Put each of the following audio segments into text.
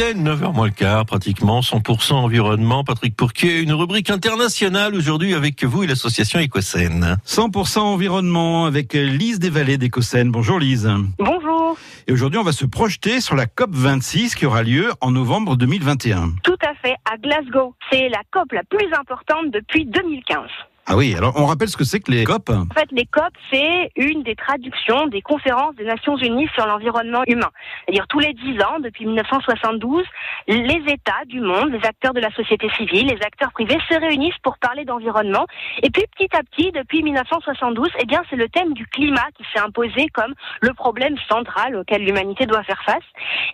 est 9h moins le quart, pratiquement 100% environnement. Patrick Pourquier, une rubrique internationale aujourd'hui avec vous et l'association Écosène. 100% environnement avec Lise Desvallées d'Écosène. Bonjour Lise. Bonjour. Et aujourd'hui, on va se projeter sur la COP 26 qui aura lieu en novembre 2021. Tout à fait, à Glasgow. C'est la COP la plus importante depuis 2015. Ah oui, alors on rappelle ce que c'est que les COP En fait, les COP, c'est une des traductions des conférences des Nations Unies sur l'environnement humain. C'est-à-dire tous les dix ans, depuis 1972, les États du monde, les acteurs de la société civile, les acteurs privés se réunissent pour parler d'environnement. Et puis petit à petit, depuis 1972, eh bien, c'est le thème du climat qui s'est imposé comme le problème central auquel l'humanité doit faire face.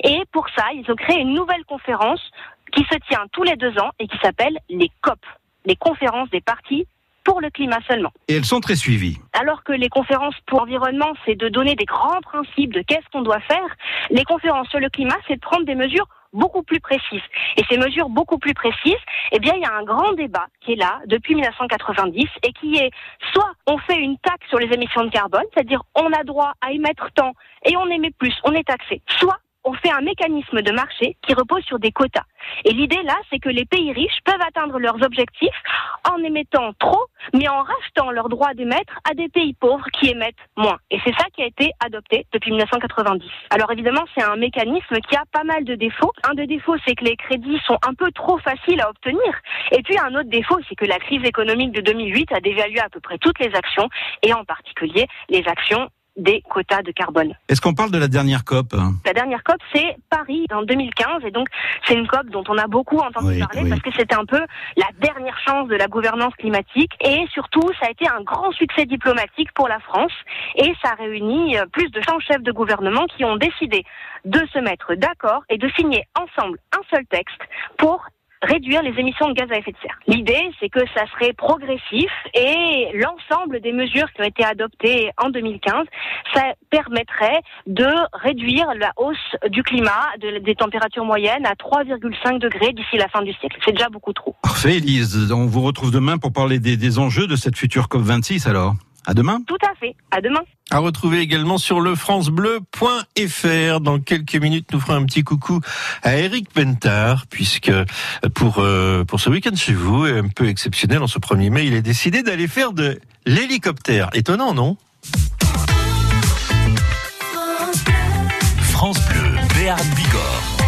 Et pour ça, ils ont créé une nouvelle conférence qui se tient tous les deux ans et qui s'appelle les COP, les conférences des partis pour le climat seulement. Et elles sont très suivies. Alors que les conférences pour l'environnement, c'est de donner des grands principes de qu'est-ce qu'on doit faire, les conférences sur le climat, c'est de prendre des mesures beaucoup plus précises. Et ces mesures beaucoup plus précises, eh bien, il y a un grand débat qui est là depuis 1990 et qui est soit on fait une taxe sur les émissions de carbone, c'est-à-dire on a droit à émettre tant et on émet plus, on est taxé. Soit on fait un mécanisme de marché qui repose sur des quotas. Et l'idée là, c'est que les pays riches peuvent atteindre leurs objectifs en émettant trop, mais en rachetant leur droit d'émettre à des pays pauvres qui émettent moins. Et c'est ça qui a été adopté depuis 1990. Alors évidemment, c'est un mécanisme qui a pas mal de défauts. Un des défauts, c'est que les crédits sont un peu trop faciles à obtenir. Et puis un autre défaut, c'est que la crise économique de 2008 a dévalué à peu près toutes les actions, et en particulier les actions des quotas de carbone. Est-ce qu'on parle de la dernière COP La dernière COP, c'est Paris en 2015, et donc c'est une COP dont on a beaucoup entendu Oui, parler oui. parce que c'était un peu la dernière chance de la gouvernance climatique, et surtout ça a été un grand succès diplomatique pour la France, et ça réunit euh, plus de 100 chefs de gouvernement qui ont décidé de se mettre d'accord et de signer ensemble un seul texte pour réduire les émissions de gaz à effet de serre. L'idée, c'est que ça serait progressif et l'ensemble des mesures qui ont été adoptées en 2015, ça permettrait de réduire la hausse du climat, de- des températures moyennes à 3,5 degrés d'ici la fin du siècle. C'est déjà beaucoup trop. Parfait, Lise. On vous retrouve demain pour parler des, enjeux de cette future COP 26 alors. À demain. Tout à fait. À demain. À retrouver également sur le francebleu.fr. Dans quelques minutes, nous ferons un petit coucou à Eric Pentard, puisque pour, euh, pour ce week-end chez vous, un peu exceptionnel en ce 1er mai, il a décidé d'aller faire de l'hélicoptère. Étonnant, non? France Bleu, Béarn Bigorre.